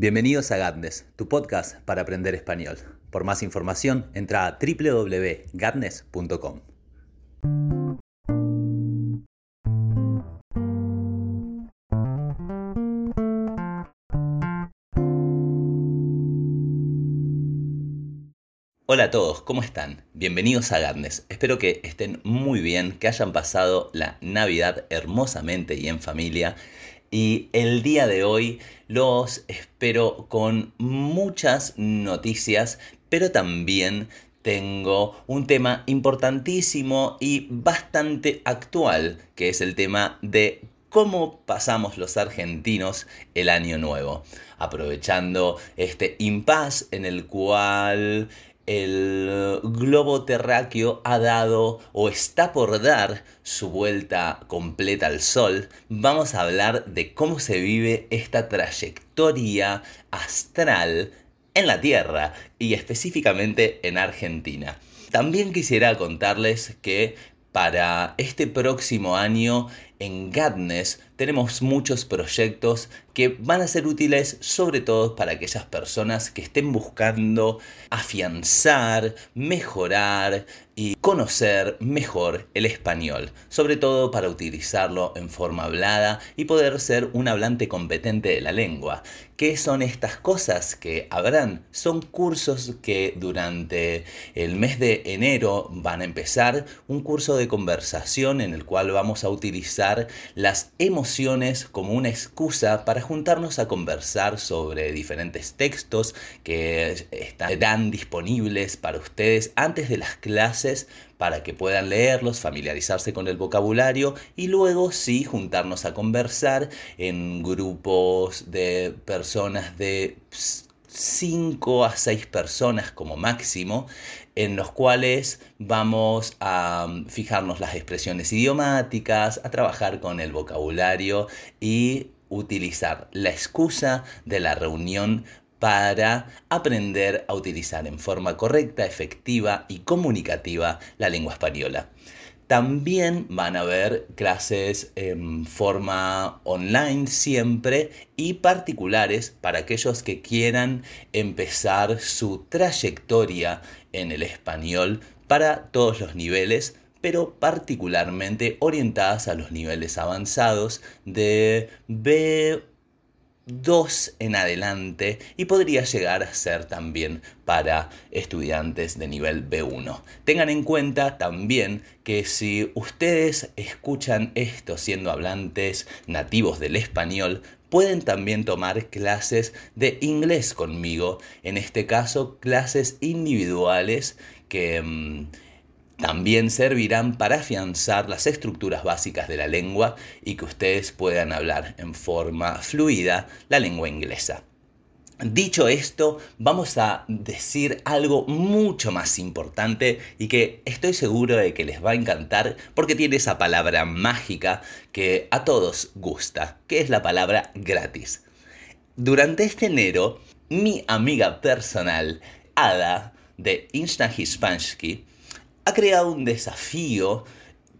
Bienvenidos a Gatnes, tu podcast para aprender español. Por más información, entra a www.gatnes.com. Hola a todos, ¿cómo están? Bienvenidos a Gatnes. Espero que estén muy bien, que hayan pasado la Navidad hermosamente y en familia y el día de hoy los espero con muchas noticias, pero también tengo un tema importantísimo y bastante actual, que es el tema de cómo pasamos los argentinos el año nuevo, aprovechando este impasse en el cual el globo terráqueo ha dado o está por dar su vuelta completa al Sol, vamos a hablar de cómo se vive esta trayectoria astral en la Tierra y específicamente en Argentina. También quisiera contarles que para este próximo año en Gadness tenemos muchos proyectos que van a ser útiles sobre todo para aquellas personas que estén buscando afianzar, mejorar y conocer mejor el español, sobre todo para utilizarlo en forma hablada y poder ser un hablante competente de la lengua. ¿Qué son estas cosas que habrán? Son cursos que durante el mes de enero van a empezar, un curso de conversación en el cual vamos a utilizar las emociones como una excusa para juntarnos a conversar sobre diferentes textos que estarán disponibles para ustedes antes de las clases para que puedan leerlos, familiarizarse con el vocabulario y luego sí juntarnos a conversar en grupos de personas de 5 a 6 personas como máximo, en los cuales vamos a mm, fijarnos las expresiones idiomáticas, a trabajar con el vocabulario y utilizar la excusa de la reunión para aprender a utilizar en forma correcta, efectiva y comunicativa la lengua española. También van a haber clases en forma online siempre y particulares para aquellos que quieran empezar su trayectoria en el español para todos los niveles, pero particularmente orientadas a los niveles avanzados de B 2 en adelante y podría llegar a ser también para estudiantes de nivel B1. Tengan en cuenta también que si ustedes escuchan esto siendo hablantes nativos del español, pueden también tomar clases de inglés conmigo, en este caso clases individuales que... Mm, también servirán para afianzar las estructuras básicas de la lengua y que ustedes puedan hablar en forma fluida la lengua inglesa. Dicho esto, vamos a decir algo mucho más importante y que estoy seguro de que les va a encantar porque tiene esa palabra mágica que a todos gusta, que es la palabra gratis. Durante este enero, mi amiga personal, Ada, de Insta Hispansky, ha creado un desafío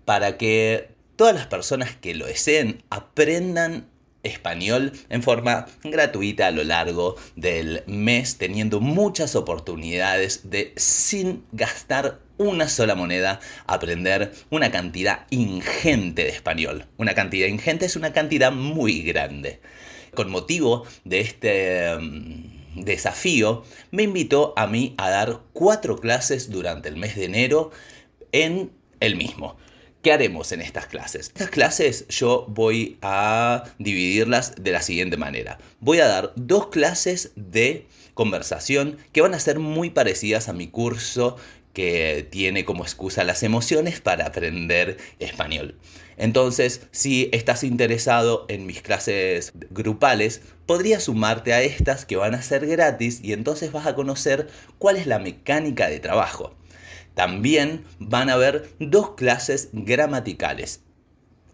para que todas las personas que lo deseen aprendan español en forma gratuita a lo largo del mes, teniendo muchas oportunidades de sin gastar una sola moneda aprender una cantidad ingente de español. Una cantidad ingente es una cantidad muy grande. Con motivo de este mm, desafío, me invitó a mí a dar cuatro clases durante el mes de enero en el mismo. ¿Qué haremos en estas clases? Estas clases yo voy a dividirlas de la siguiente manera. Voy a dar dos clases de conversación que van a ser muy parecidas a mi curso que tiene como excusa las emociones para aprender español. Entonces, si estás interesado en mis clases grupales, podrías sumarte a estas que van a ser gratis y entonces vas a conocer cuál es la mecánica de trabajo. También van a haber dos clases gramaticales.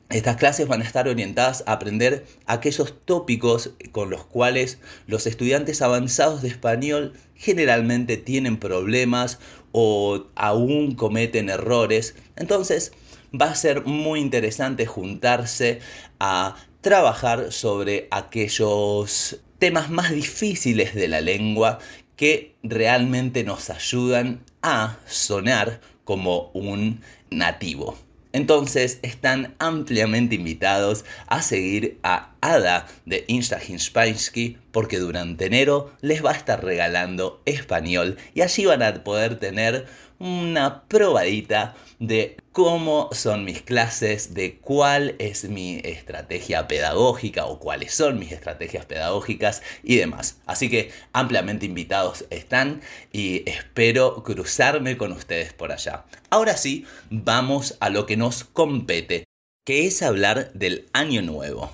Estas clases van a estar orientadas a aprender aquellos tópicos con los cuales los estudiantes avanzados de español generalmente tienen problemas o aún cometen errores. Entonces va a ser muy interesante juntarse a trabajar sobre aquellos temas más difíciles de la lengua que realmente nos ayudan a sonar como un nativo. Entonces están ampliamente invitados a seguir a Ada de Insta Hinspansky porque durante enero les va a estar regalando español y allí van a poder tener una probadita de cómo son mis clases, de cuál es mi estrategia pedagógica o cuáles son mis estrategias pedagógicas y demás. Así que ampliamente invitados están y espero cruzarme con ustedes por allá. Ahora sí, vamos a lo que nos compete, que es hablar del año nuevo.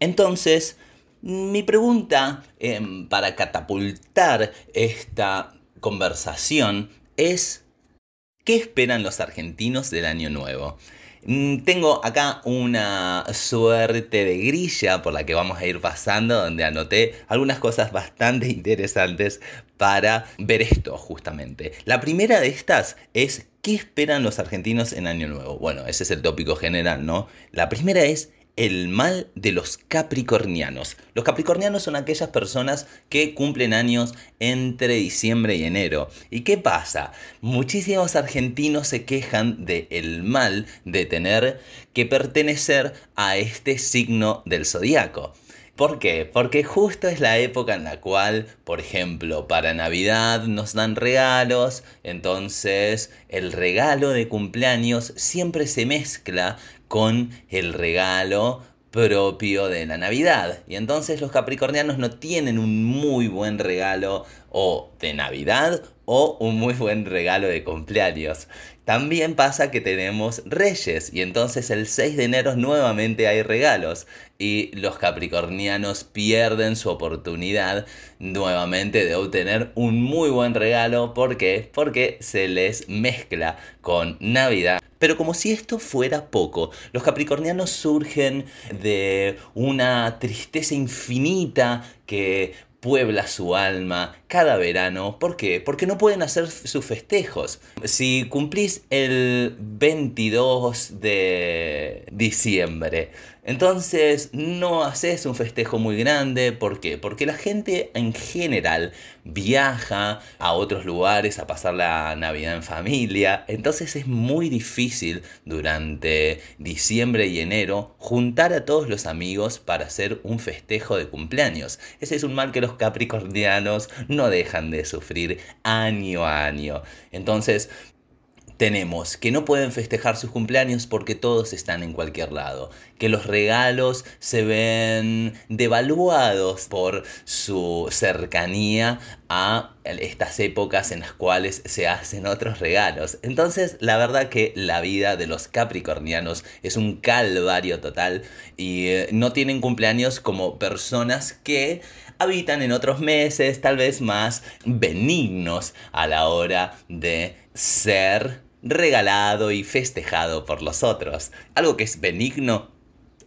Entonces, mi pregunta em, para catapultar esta conversación es ¿Qué esperan los argentinos del año nuevo? Mm, tengo acá una suerte de grilla por la que vamos a ir pasando, donde anoté algunas cosas bastante interesantes para ver esto justamente. La primera de estas es ¿qué esperan los argentinos en Año Nuevo? Bueno, ese es el tópico general, ¿no? La primera es el mal de los capricornianos. Los capricornianos son aquellas personas que cumplen años entre diciembre y enero. ¿Y qué pasa? Muchísimos argentinos se quejan del el mal de tener que pertenecer a este signo del zodiaco. ¿Por qué? Porque justo es la época en la cual, por ejemplo, para Navidad nos dan regalos, entonces el regalo de cumpleaños siempre se mezcla con el regalo propio de la Navidad. Y entonces los capricornianos no tienen un muy buen regalo o de Navidad o un muy buen regalo de cumpleaños. También pasa que tenemos reyes y entonces el 6 de enero nuevamente hay regalos y los capricornianos pierden su oportunidad nuevamente de obtener un muy buen regalo. ¿Por qué? Porque se les mezcla con Navidad. Pero como si esto fuera poco, los capricornianos surgen de una tristeza infinita que puebla su alma cada verano. ¿Por qué? Porque no pueden hacer sus festejos. Si cumplís el 22 de diciembre, entonces no haces un festejo muy grande. ¿Por qué? Porque la gente en general viaja a otros lugares a pasar la Navidad en familia. Entonces es muy difícil durante diciembre y enero juntar a todos los amigos para hacer un festejo de cumpleaños. Ese es un mal que los capricornianos no dejan de sufrir año a año. Entonces, tenemos que no pueden festejar sus cumpleaños porque todos están en cualquier lado, que los regalos se ven devaluados por su cercanía a estas épocas en las cuales se hacen otros regalos. Entonces, la verdad que la vida de los capricornianos es un calvario total y eh, no tienen cumpleaños como personas que habitan en otros meses, tal vez más benignos a la hora de ser regalado y festejado por los otros. Algo que es benigno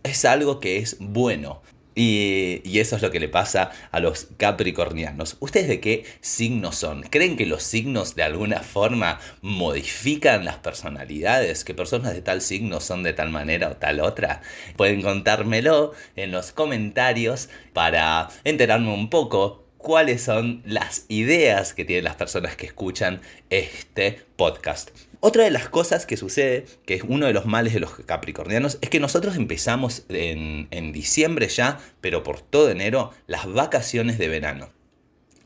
es algo que es bueno. Y, eso es lo que le pasa a los capricornianos. ¿Ustedes de qué signos son? ¿Creen que los signos de alguna forma modifican las personalidades? ¿Que personas de tal signo son de tal manera o tal otra? Pueden contármelo en los comentarios para enterarme un poco cuáles son las ideas que tienen las personas que escuchan este podcast. Otra de las cosas que sucede, que es uno de los males de los capricornianos, es que nosotros empezamos en, diciembre ya, pero por todo enero, las vacaciones de verano.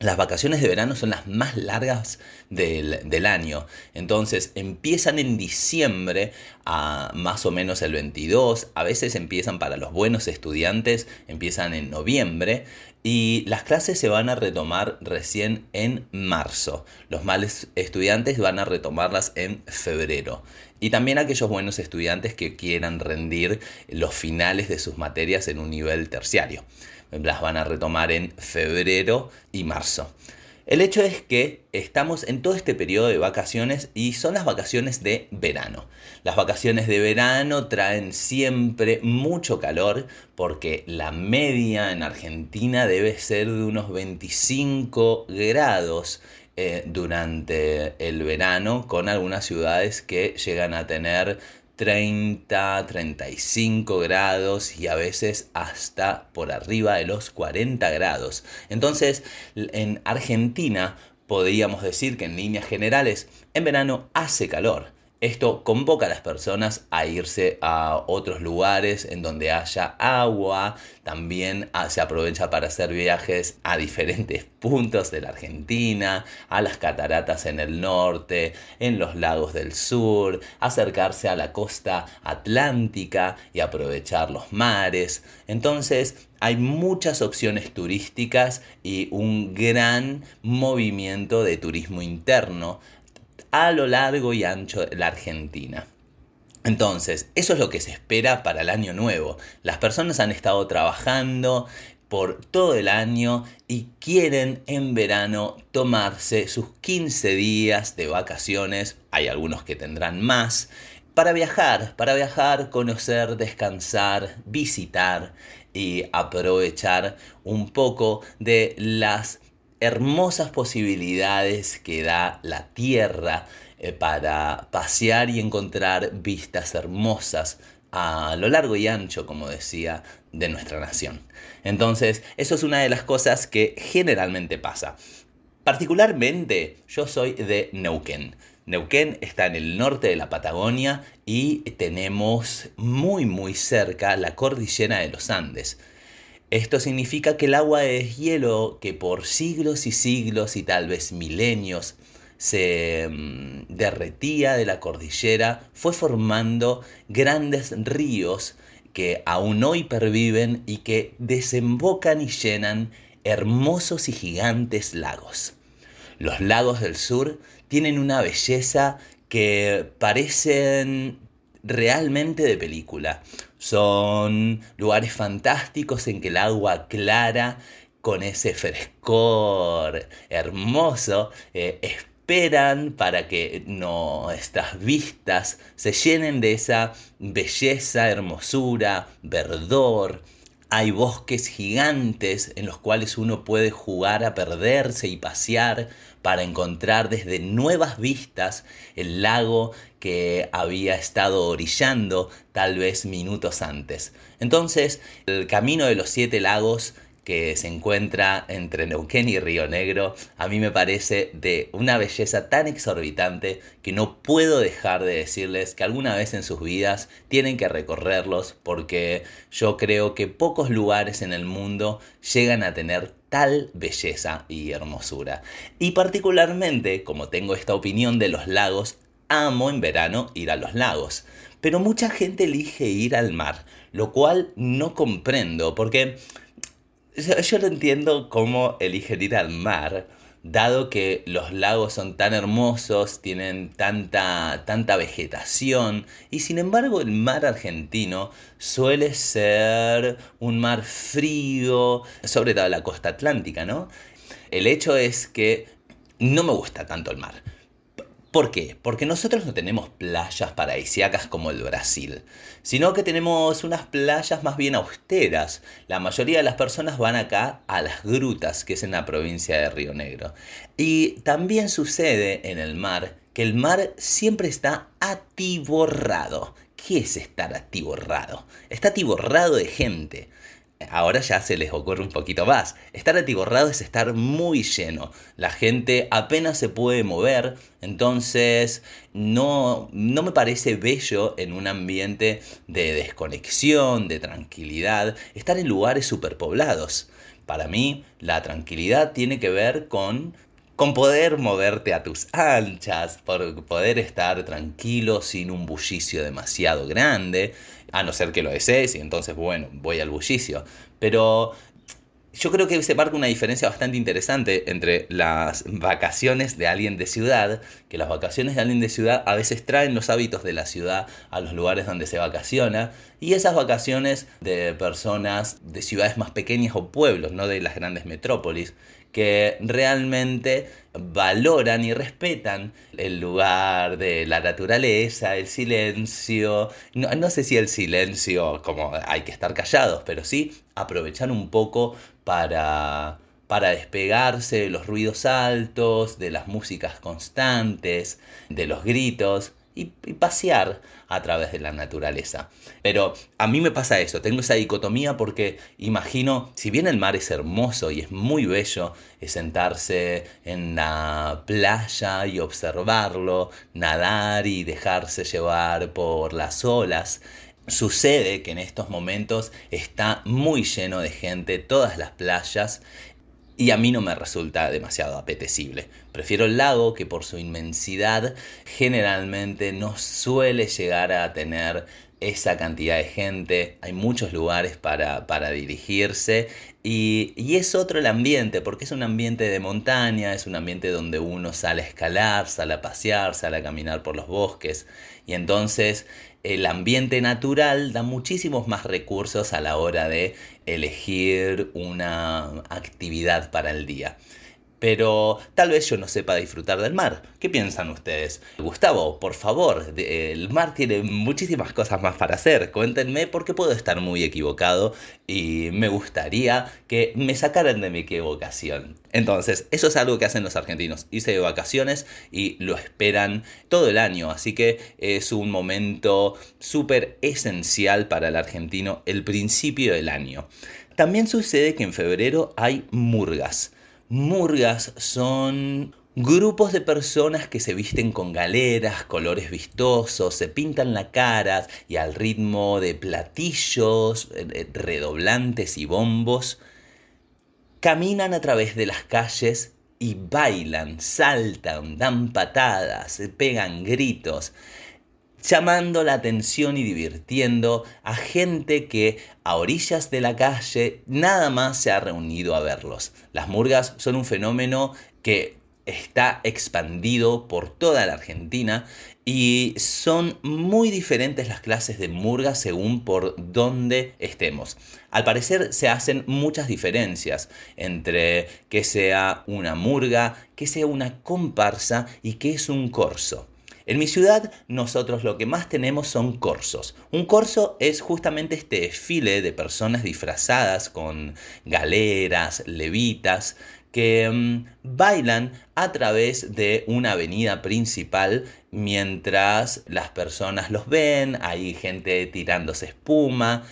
Las vacaciones de verano son las más largas del, del, año. Entonces empiezan en diciembre a más o menos el 22. A veces empiezan para los buenos estudiantes, empiezan en noviembre. Y las clases se van a retomar recién en marzo. Los males estudiantes van a retomarlas en febrero. Y también aquellos buenos estudiantes que quieran rendir los finales de sus materias en un nivel terciario. Las van a retomar en febrero y marzo. El hecho es que estamos en todo este periodo de vacaciones y son las vacaciones de verano. Las vacaciones de verano traen siempre mucho calor porque la media en Argentina debe ser de unos 25 grados eh, durante el verano con algunas ciudades que llegan a tener 30, 35 grados y a veces hasta por arriba de los 40 grados. Entonces, en Argentina podríamos decir que en líneas generales en verano hace calor. Esto convoca a las personas a irse a otros lugares en donde haya agua. También ah, se aprovecha para hacer viajes a diferentes puntos de la Argentina, a las cataratas en el norte, en los lagos del sur, acercarse a la costa atlántica y aprovechar los mares. Entonces, hay muchas opciones turísticas y un gran movimiento de turismo interno a lo largo y ancho de la Argentina. Entonces, eso es lo que se espera para el año nuevo. Las personas han estado trabajando por todo el año y quieren en verano tomarse sus 15 días de vacaciones, hay algunos que tendrán más, para viajar, para viajar, conocer, descansar, visitar y aprovechar un poco de las hermosas posibilidades que da la tierra eh, para pasear y encontrar vistas hermosas a lo largo y ancho, como decía, de nuestra nación. Entonces, eso es una de las cosas que generalmente pasa. Particularmente, yo soy de Neuquén. Neuquén está en el norte de la Patagonia y tenemos muy muy cerca la cordillera de los Andes. Esto significa que el agua es hielo que por siglos y siglos y tal vez milenios se mm, derretía de la cordillera, fue formando grandes ríos que aún hoy perviven y que desembocan y llenan hermosos y gigantes lagos. Los lagos del sur tienen una belleza que parecen realmente de película. Son lugares fantásticos en que el agua clara, con ese frescor hermoso, eh, esperan para que nuestras vistas se llenen de esa belleza, hermosura, verdor, hay bosques gigantes en los cuales uno puede jugar a perderse y pasear para encontrar desde nuevas vistas el lago que había estado orillando tal vez minutos antes. Entonces, el camino de los siete lagos que se encuentra entre Neuquén y Río Negro, a mí me parece de una belleza tan exorbitante que no puedo dejar de decirles que alguna vez en sus vidas tienen que recorrerlos porque yo creo que pocos lugares en el mundo llegan a tener tal belleza y hermosura. Y particularmente, como tengo esta opinión de los lagos, amo en verano ir a los lagos. Pero mucha gente elige ir al mar, lo cual no comprendo porque yo, no entiendo cómo eligen ir al mar, dado que los lagos son tan hermosos, tienen tanta, tanta vegetación, y sin embargo el mar argentino suele ser un mar frío, sobre todo la costa atlántica, ¿no? El hecho es que no me gusta tanto el mar. ¿Por qué? Porque nosotros no tenemos playas paradisíacas como el Brasil, sino que tenemos unas playas más bien austeras. La mayoría de las personas van acá a las grutas, que es en la provincia de Río Negro. Y también sucede en el mar que el mar siempre está atiborrado. ¿Qué es estar atiborrado? Está atiborrado de gente ahora ya se les ocurre un poquito más. Estar atiborrado es estar muy lleno. La gente apenas se puede mover, entonces no, no me parece bello en un ambiente de desconexión, de tranquilidad, estar en lugares superpoblados. Para mí, la tranquilidad tiene que ver con con poder moverte a tus anchas, por poder estar tranquilo sin un bullicio demasiado grande, a no ser que lo desees y entonces, bueno, voy al bullicio. Pero yo creo que se marca una diferencia bastante interesante entre las vacaciones de alguien de ciudad, que las vacaciones de alguien de ciudad a veces traen los hábitos de la ciudad a los lugares donde se vacaciona, y esas vacaciones de personas de ciudades más pequeñas o pueblos, no de las grandes metrópolis, que realmente valoran y respetan el lugar de la naturaleza, el silencio, no, no, sé si el silencio como hay que estar callados, pero sí aprovechar un poco para, para despegarse de los ruidos altos, de las músicas constantes, de los gritos y, pasear a través de la naturaleza. Pero a mí me pasa eso, tengo esa dicotomía porque imagino, si bien el mar es hermoso y es muy bello, sentarse en la playa y observarlo, nadar y dejarse llevar por las olas, Sucede que en estos momentos está muy lleno de gente, todas las playas, y a mí no me resulta demasiado apetecible. Prefiero el lago que por su inmensidad generalmente no suele llegar a tener esa cantidad de gente, hay muchos lugares para, para dirigirse. Y, y, es otro el ambiente, porque es un ambiente de montaña, es un ambiente donde uno sale a escalar, sale a pasear, sale a caminar por los bosques. Y entonces el ambiente natural da muchísimos más recursos a la hora de elegir una actividad para el día pero tal vez yo no sepa disfrutar del mar. ¿Qué piensan ustedes? Gustavo, por favor, el mar tiene muchísimas cosas más para hacer. Cuéntenme porque puedo estar muy equivocado y me gustaría que me sacaran de mi equivocación. Entonces, eso es algo que hacen los argentinos. Hice de vacaciones y lo esperan todo el año, así que es un momento súper esencial para el argentino el principio del año. También sucede que en febrero hay murgas. Murgas son grupos de personas que se visten con galeras, colores vistosos, se pintan la cara y al ritmo de platillos, eh, eh, redoblantes y bombos, caminan a través de las calles y bailan, saltan, dan patadas, pegan gritos llamando la atención y divirtiendo a gente que a orillas de la calle nada más se ha reunido a verlos. Las murgas son un fenómeno que está expandido por toda la Argentina y son muy diferentes las clases de murga según por dónde estemos. Al parecer se hacen muchas diferencias entre que sea una murga, que sea una comparsa y que es un corso. En mi ciudad nosotros lo que más tenemos son corsos. Un corso es justamente este desfile de personas disfrazadas con galeras, levitas, que mm, bailan a través de una avenida principal mientras las personas los ven, hay gente tirándose espuma,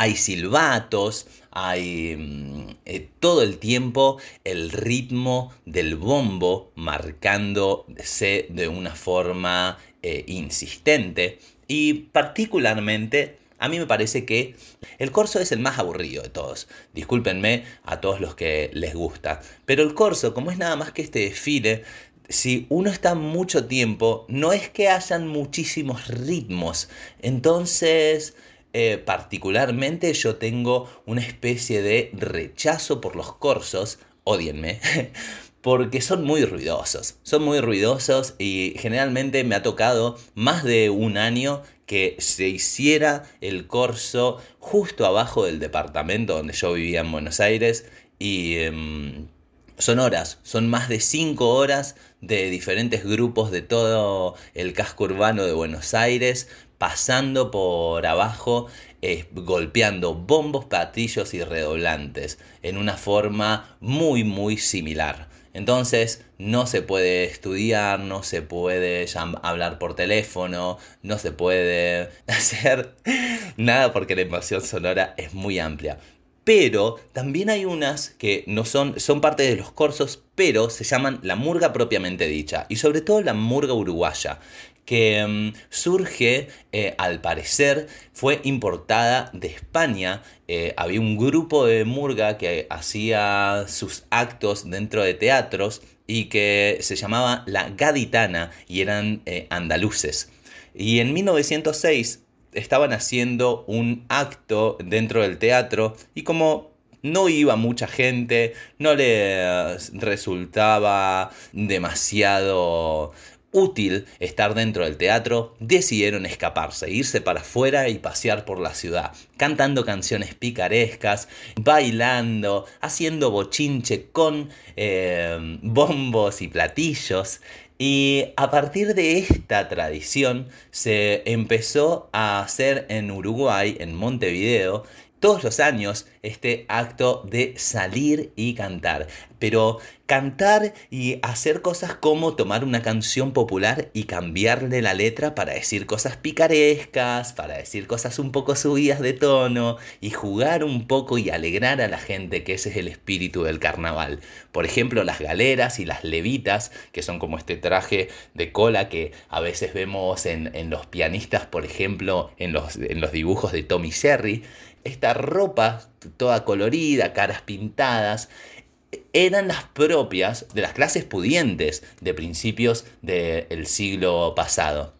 hay silbatos, hay mm, eh, todo el tiempo el ritmo del bombo marcándose de una forma eh, insistente y particularmente a mí me parece que el corso es el más aburrido de todos. Discúlpenme a todos los que les gusta. Pero el corso, como es nada más que este desfile, si uno está mucho tiempo, no es que hayan muchísimos ritmos. Entonces, eh, particularmente yo tengo una especie de rechazo por los corsos, odienme, porque son muy ruidosos, son muy ruidosos y generalmente me ha tocado más de un año que se hiciera el corso justo abajo del departamento donde yo vivía en Buenos Aires y... Em, son horas, son más de cinco horas de diferentes grupos de todo el casco urbano de Buenos Aires, pasando por abajo, eh, golpeando bombos, patillos y redoblantes en una forma muy muy similar. Entonces no se puede estudiar, no se puede hablar por teléfono, no se puede hacer nada porque la emoción sonora es muy amplia. Pero también hay unas que no son, son parte de los corsos, pero se llaman la murga propiamente dicha. Y sobre todo la murga uruguaya, que mm, surge, eh, al parecer, fue importada de España. Eh, había un grupo de murga que hacía sus actos dentro de teatros y que se llamaba La Gaditana y eran eh, andaluces. Y en 1906 estaban haciendo un acto dentro del teatro y como no iba mucha gente, no le resultaba demasiado útil estar dentro del teatro, decidieron escaparse, irse para afuera y pasear por la ciudad, cantando canciones picarescas, bailando, haciendo bochinche con eh, bombos y platillos. Y a partir de esta tradición se empezó a hacer en Uruguay, en Montevideo, todos los años este acto de salir y cantar. pero cantar y hacer cosas como tomar una canción popular y cambiarle la letra para decir cosas picarescas, para decir cosas un poco subidas de tono y jugar un poco y alegrar a la gente, que ese es el espíritu del carnaval. Por ejemplo, las galeras y las levitas, que son como este traje de cola que a veces vemos en, los pianistas, por ejemplo, en los, en los dibujos de Tommy Sherry. Esta ropa toda colorida, caras pintadas, eran las propias de las clases pudientes de principios del siglo pasado.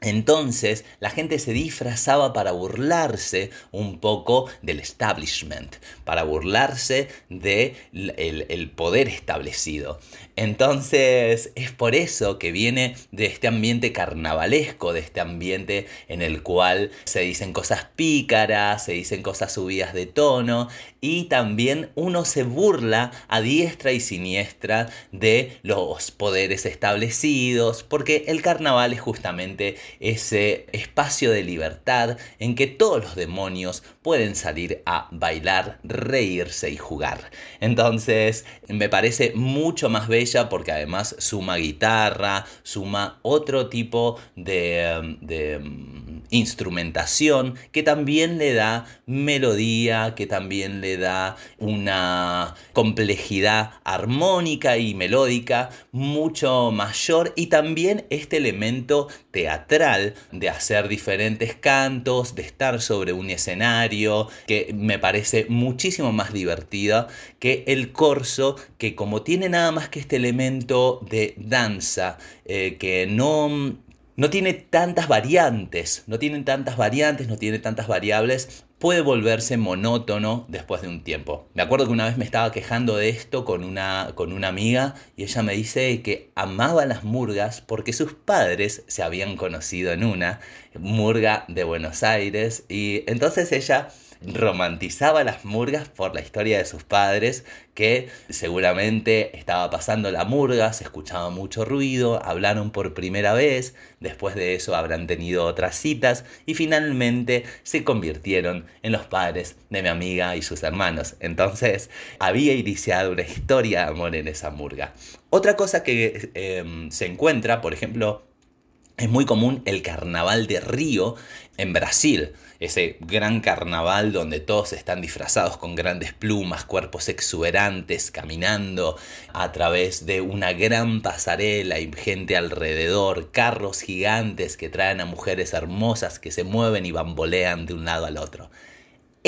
Entonces la gente se disfrazaba para burlarse un poco del establishment, para burlarse del de el poder establecido. Entonces es por eso que viene de este ambiente carnavalesco, de este ambiente en el cual se dicen cosas pícaras, se dicen cosas subidas de tono y también uno se burla a diestra y siniestra de los poderes establecidos, porque el carnaval es justamente ese espacio de libertad en que todos los demonios pueden salir a bailar, reírse y jugar. Entonces me parece mucho más bello porque además suma guitarra, suma otro tipo de, de mm, instrumentación que también le da melodía, que también le da una complejidad armónica y melódica mucho mayor. Y también este elemento teatral de hacer diferentes cantos, de estar sobre un escenario, que me parece muchísimo más divertida que el corso, que como tiene nada más que este elemento de danza, eh, que no no tiene tantas variantes, no tiene tantas variantes, no tiene tantas variables, puede volverse monótono después de un tiempo. Me acuerdo que una vez me estaba quejando de esto con una, con una amiga y ella me dice que amaba las murgas porque sus padres se habían conocido en una murga de Buenos Aires y entonces ella romantizaba las murgas por la historia de sus padres, que seguramente estaba pasando la murga, se escuchaba mucho ruido, hablaron por primera vez, después de eso habrán tenido otras citas y finalmente se convirtieron en los padres de mi amiga y sus hermanos. Entonces había iniciado una historia de amor en esa murga. Otra cosa que em, se encuentra, por ejemplo, es muy común el carnaval de Río en Brasil, ese gran carnaval donde todos están disfrazados con grandes plumas, cuerpos exuberantes, caminando a través de una gran pasarela y gente alrededor, carros gigantes que traen a mujeres hermosas que se mueven y bambolean de un lado al otro.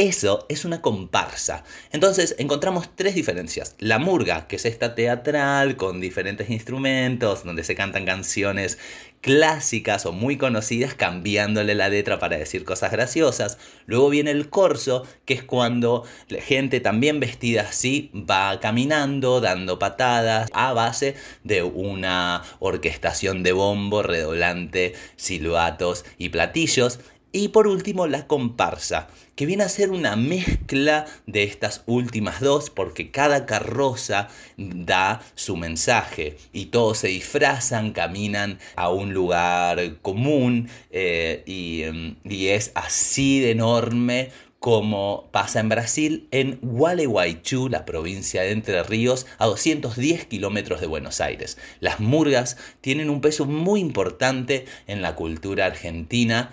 Eso es una comparsa. Entonces encontramos tres diferencias. La murga, que es esta teatral con diferentes instrumentos, donde se cantan canciones clásicas o muy conocidas cambiándole la letra para decir cosas graciosas. Luego viene el corso, que es cuando la gente también vestida así va caminando, dando patadas a base de una orquestación de bombo, redoblante, silbatos y platillos. Y por último, la comparsa, que viene a ser una mezcla de estas últimas dos, porque cada carroza da su mensaje y todos se disfrazan, caminan a un lugar común eh, y, y es así de enorme como pasa en Brasil, en Gualeguaychú, la provincia de Entre Ríos, a 210 kilómetros de Buenos Aires. Las murgas tienen un peso muy importante en la cultura argentina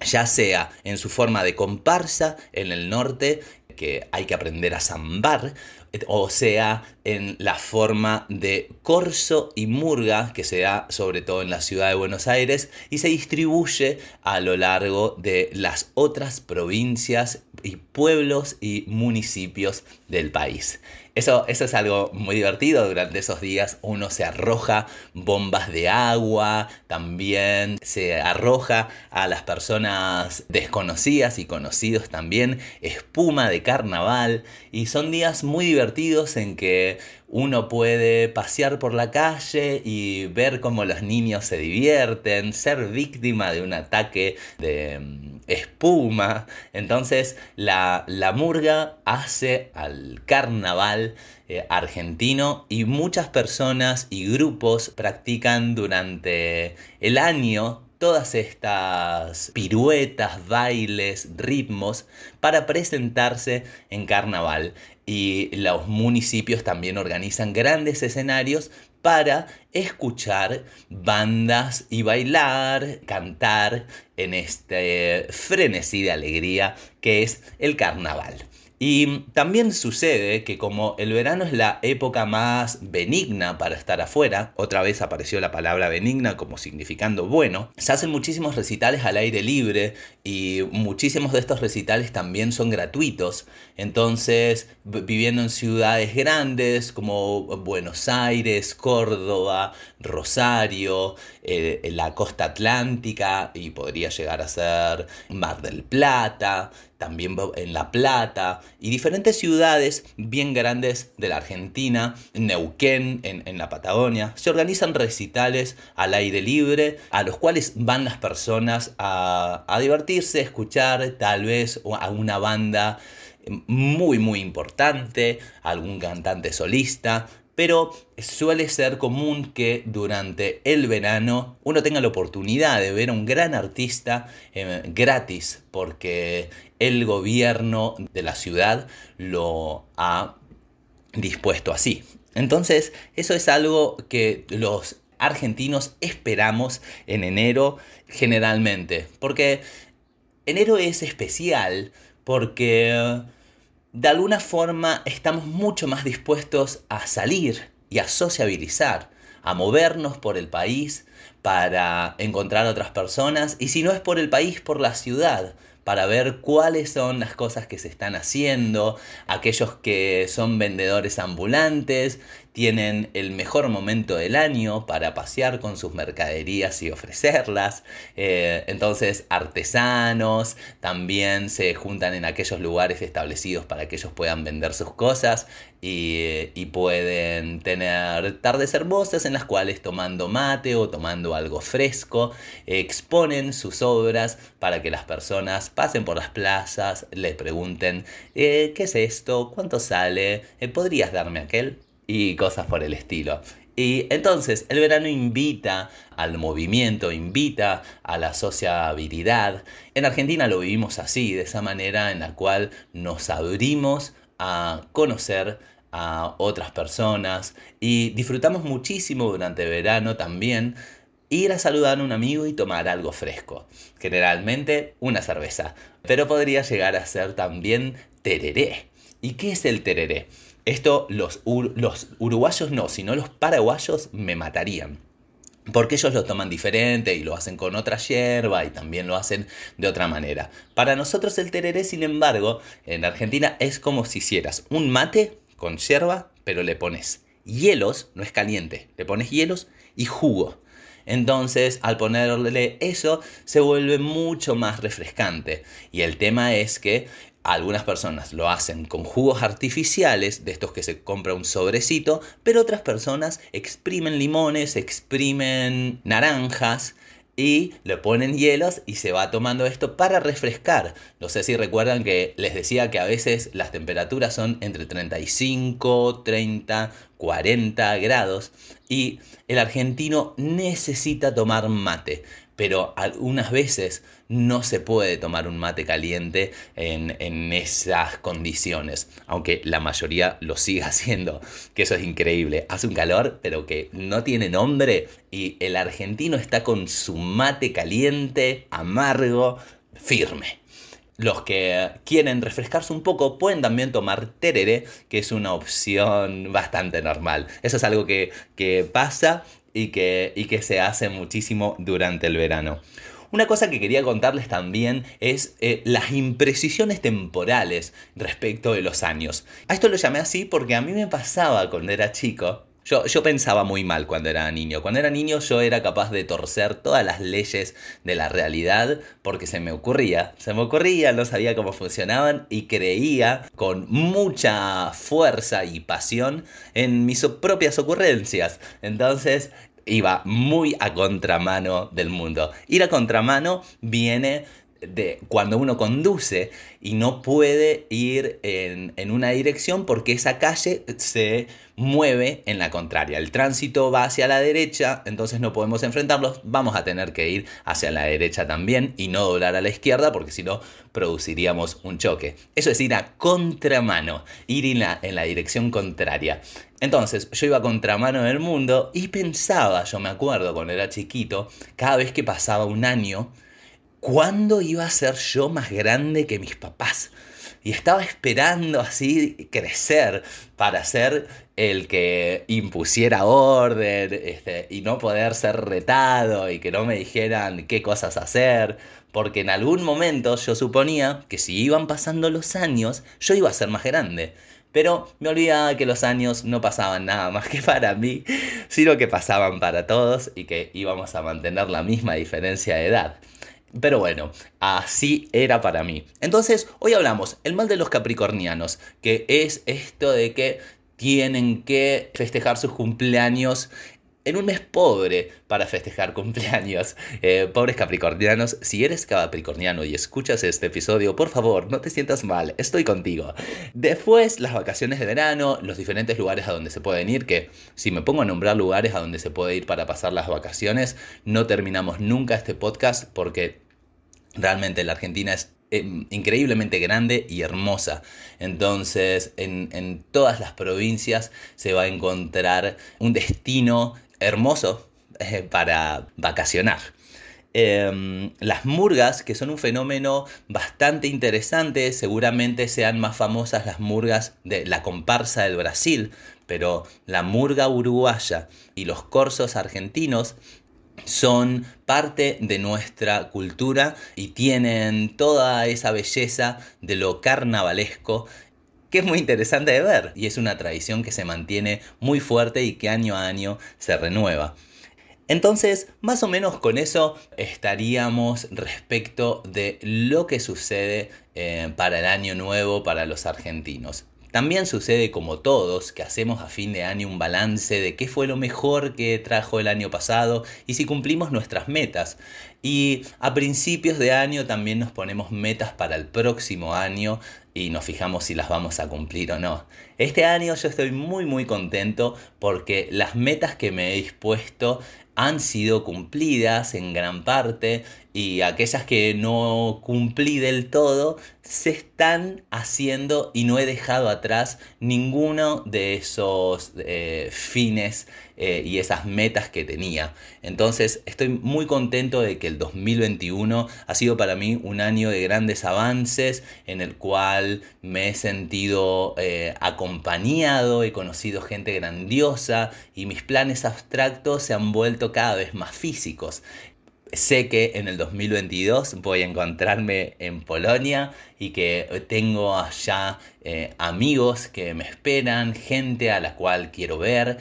ya sea en su forma de comparsa en el norte, que hay que aprender a zambar, o sea en la forma de corso y murga que se da sobre todo en la ciudad de Buenos Aires y se distribuye a lo largo de las otras provincias y pueblos y municipios del país. Eso, eso es algo muy divertido. Durante esos días uno se arroja bombas de agua, también se arroja a las personas desconocidas y conocidos también espuma de carnaval. Y son días muy divertidos en que uno puede pasear por la calle y ver cómo los niños se divierten, ser víctima de un ataque de mm, espuma. Entonces la, la murga hace al carnaval eh, argentino y muchas personas y grupos practican durante el año todas estas piruetas, bailes, ritmos para presentarse en carnaval. Y los municipios también organizan grandes escenarios para escuchar bandas y bailar, cantar en este frenesí de alegría que es el carnaval. Y también sucede que como el verano es la época más benigna para estar afuera, otra vez apareció la palabra benigna como significando bueno, se hacen muchísimos recitales al aire libre y muchísimos de estos recitales también son gratuitos. Entonces, viviendo en ciudades grandes como Buenos Aires, Córdoba, Rosario, eh, la costa atlántica y podría llegar a ser Mar del Plata, también en La Plata y diferentes ciudades bien grandes de la Argentina, Neuquén, en, la Patagonia, se organizan recitales al aire libre a los cuales van las personas a, a divertirse, escuchar tal vez a una banda muy muy importante, algún cantante solista, pero suele ser común que durante el verano uno tenga la oportunidad de ver a un gran artista eh, gratis porque el gobierno de la ciudad lo ha dispuesto así. Entonces, eso es algo que los argentinos esperamos en enero generalmente, porque enero es especial porque de alguna forma estamos mucho más dispuestos a salir y a sociabilizar, a movernos por el país para encontrar otras personas y si no es por el país, por la ciudad, para ver cuáles son las cosas que se están haciendo, aquellos que son vendedores ambulantes, tienen el mejor momento del año para pasear con sus mercaderías y ofrecerlas. Eh, entonces artesanos también se juntan en aquellos lugares establecidos para que ellos puedan vender sus cosas y, pueden tener tardes hermosas en las cuales tomando mate o tomando algo fresco exponen sus obras para que las personas pasen por las plazas, les pregunten eh, ¿qué es esto? ¿Cuánto sale? Eh, ¿Podrías darme aquel? Y cosas por el estilo. Y entonces el verano invita al movimiento, invita a la sociabilidad. En Argentina lo vivimos así, de esa manera en la cual nos abrimos a conocer a otras personas y disfrutamos muchísimo durante el verano también ir a saludar a un amigo y tomar algo fresco. Generalmente una cerveza, pero podría llegar a ser también tereré. ¿Y qué es el tereré? Esto los, uruguayos no, sino los paraguayos me matarían. Porque ellos lo toman diferente y lo hacen con otra hierba y también lo hacen de otra manera. Para nosotros el tereré, sin embargo, en Argentina es como si hicieras un mate con hierba, pero le pones hielos, no es caliente, le pones hielos y jugo. Entonces, al ponerle eso, se vuelve mucho más refrescante. Y el tema es que algunas personas lo hacen con jugos artificiales, de estos que se compra un sobrecito, pero otras personas exprimen limones, exprimen naranjas y le ponen hielos y se va tomando esto para refrescar. No sé si recuerdan que les decía que a veces las temperaturas son entre 35, 30, 40 grados y el argentino necesita tomar mate pero algunas veces no se puede tomar un mate caliente en, en, esas condiciones, aunque la mayoría lo siga haciendo, que eso es increíble. Hace un calor, pero que no tiene nombre y el argentino está con su mate caliente, amargo, firme. Los que quieren refrescarse un poco pueden también tomar tereré, que es una opción bastante normal. Eso es algo que, que pasa y que, y que se hace muchísimo durante el verano. Una cosa que quería contarles también es eh, las imprecisiones temporales respecto de los años. A esto lo llamé así porque a mí me pasaba cuando era chico yo, yo, pensaba muy mal cuando era niño. Cuando era niño yo era capaz de torcer todas las leyes de la realidad porque se me ocurría. Se me ocurría, no sabía cómo funcionaban y creía con mucha fuerza y pasión en mis propias ocurrencias. Entonces iba muy a contramano del mundo. Ir a contramano viene de cuando uno conduce y no puede ir en, en, una dirección porque esa calle se mueve en la contraria. El tránsito va hacia la derecha, entonces no podemos enfrentarlos, vamos a tener que ir hacia la derecha también y no doblar a la izquierda porque si no produciríamos un choque. Eso es ir a contramano, ir en la, en la dirección contraria. Entonces yo iba a contramano del mundo y pensaba, yo me acuerdo cuando era chiquito, cada vez que pasaba un año, ¿cuándo iba a ser yo más grande que mis papás? Y estaba esperando así crecer para ser el que impusiera orden este, y no poder ser retado y que no me dijeran qué cosas hacer. Porque en algún momento yo suponía que si iban pasando los años, yo iba a ser más grande. Pero me olvidaba que los años no pasaban nada más que para mí, sino que pasaban para todos y que íbamos a mantener la misma diferencia de edad. Pero bueno, así era para mí. Entonces, hoy hablamos el mal de los capricornianos, que es esto de que tienen que festejar sus cumpleaños en un mes pobre para festejar cumpleaños. Eh, pobres capricornianos, si eres capricorniano y escuchas este episodio, por favor, no te sientas mal, estoy contigo. Después, las vacaciones de verano, los diferentes lugares a donde se pueden ir, que si me pongo a nombrar lugares a donde se puede ir para pasar las vacaciones, no terminamos nunca este podcast porque Realmente la Argentina es em, increíblemente grande y hermosa. Entonces, en, todas las provincias se va a encontrar un destino hermoso eh, para vacacionar. Em, las murgas, que son un fenómeno bastante interesante, seguramente sean más famosas las murgas de la comparsa del Brasil, pero la murga uruguaya y los corsos argentinos son parte de nuestra cultura y tienen toda esa belleza de lo carnavalesco que es muy interesante de ver y es una tradición que se mantiene muy fuerte y que año a año se renueva. Entonces, más o menos con eso estaríamos respecto de lo que sucede eh, para el año nuevo para los argentinos. También sucede como todos que hacemos a fin de año un balance de qué fue lo mejor que trajo el año pasado y si cumplimos nuestras metas. Y a principios de año también nos ponemos metas para el próximo año y nos fijamos si las vamos a cumplir o no. Este año yo estoy muy muy contento porque las metas que me he dispuesto han sido cumplidas en gran parte y aquellas que no cumplí del todo se están haciendo y no he dejado atrás ninguno de esos eh, fines eh, y esas metas que tenía. Entonces estoy muy contento de que el 2021 ha sido para mí un año de grandes avances en el cual me he sentido eh, acompañado, he conocido gente grandiosa y mis planes abstractos se han vuelto cada vez más físicos. Sé que en el 2022 voy a encontrarme en Polonia y que tengo allá eh, amigos que me esperan, gente a la cual quiero ver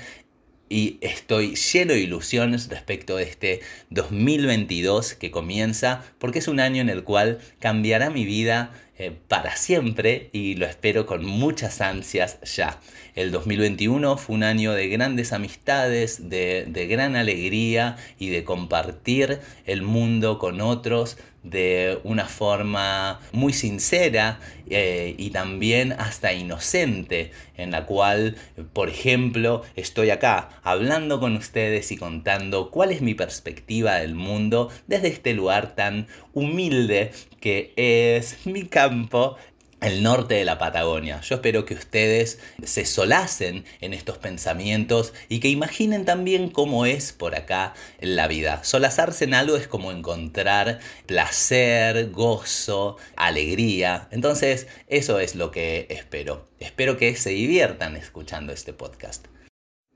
y estoy lleno de ilusiones respecto de este 2022 que comienza porque es un año en el cual cambiará mi vida eh, para siempre y lo espero con muchas ansias ya. El 2021 fue un año de grandes amistades, de, de gran alegría y de compartir el mundo con otros de una forma muy sincera eh, y también hasta inocente, en la cual, por ejemplo, estoy acá hablando con ustedes y contando cuál es mi perspectiva del mundo desde este lugar tan humilde que es mi campo el norte de la Patagonia. Yo espero que ustedes se solacen en estos pensamientos y que imaginen también cómo es por acá la vida. Solazarse en algo es como encontrar placer, gozo, alegría. Entonces, eso es lo que espero. Espero que se diviertan escuchando este podcast.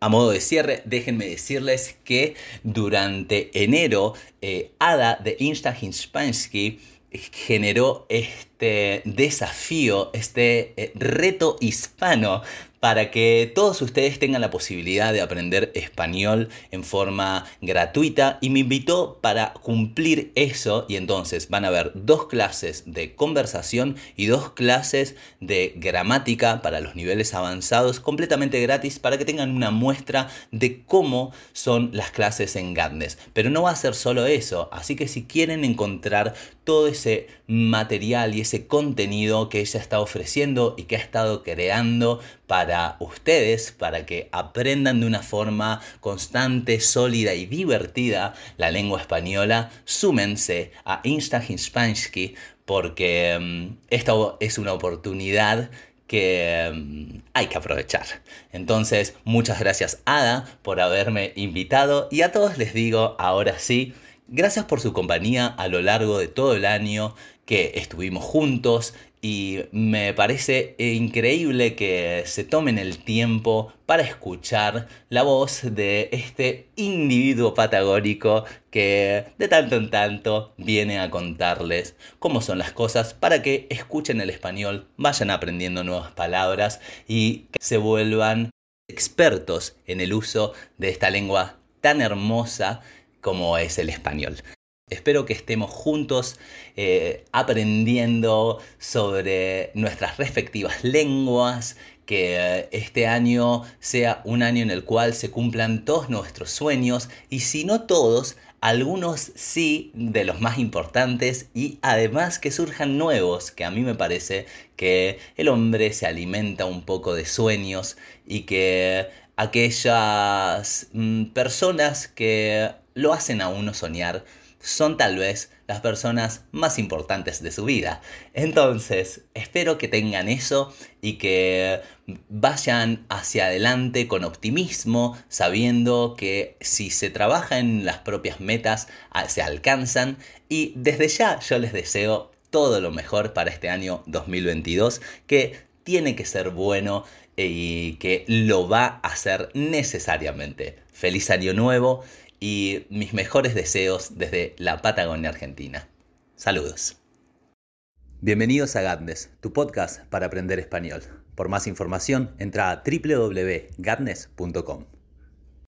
A modo de cierre, déjenme decirles que durante enero, eh, Ada de Insta Hinspansky generó este desafío, este eh, reto hispano para que todos ustedes tengan la posibilidad de aprender español en forma gratuita. Y me invitó para cumplir eso. Y entonces van a haber dos clases de conversación y dos clases de gramática para los niveles avanzados completamente gratis para que tengan una muestra de cómo son las clases en Gatnes. Pero no va a ser solo eso, así que si quieren encontrar todo ese material y ese contenido que ella está ofreciendo y que ha estado creando para ustedes, para que aprendan de una forma constante, sólida y divertida la lengua española, súmense a Insta Hinspansky porque mm, esta es una oportunidad que mm, hay que aprovechar. Entonces, muchas gracias Ada por haberme invitado y a todos les digo ahora sí, Gracias por su compañía a lo largo de todo el año que estuvimos juntos y me parece increíble que se tomen el tiempo para escuchar la voz de este individuo patagónico que de tanto en tanto viene a contarles cómo son las cosas para que escuchen el español, vayan aprendiendo nuevas palabras y se vuelvan expertos en el uso de esta lengua tan hermosa como es el español. Espero que estemos juntos eh, aprendiendo sobre nuestras respectivas lenguas, que eh, este año sea un año en el cual se cumplan todos nuestros sueños y si no todos, algunos sí de los más importantes y además que surjan nuevos, que a mí me parece que el hombre se alimenta un poco de sueños y que aquellas mm, personas que lo hacen a uno soñar son tal vez las personas más importantes de su vida. Entonces, espero que tengan eso y que vayan hacia adelante con optimismo, sabiendo que si se trabaja en las propias metas, ah, se alcanzan. Y desde ya yo les deseo todo lo mejor para este año 2022, que tiene que ser bueno y que lo va a hacer necesariamente. Feliz año nuevo y mis mejores deseos desde la Patagonia Argentina. Saludos. Bienvenidos a Gatnes, tu podcast para aprender español. Por más información, entra a www.gatnes.com.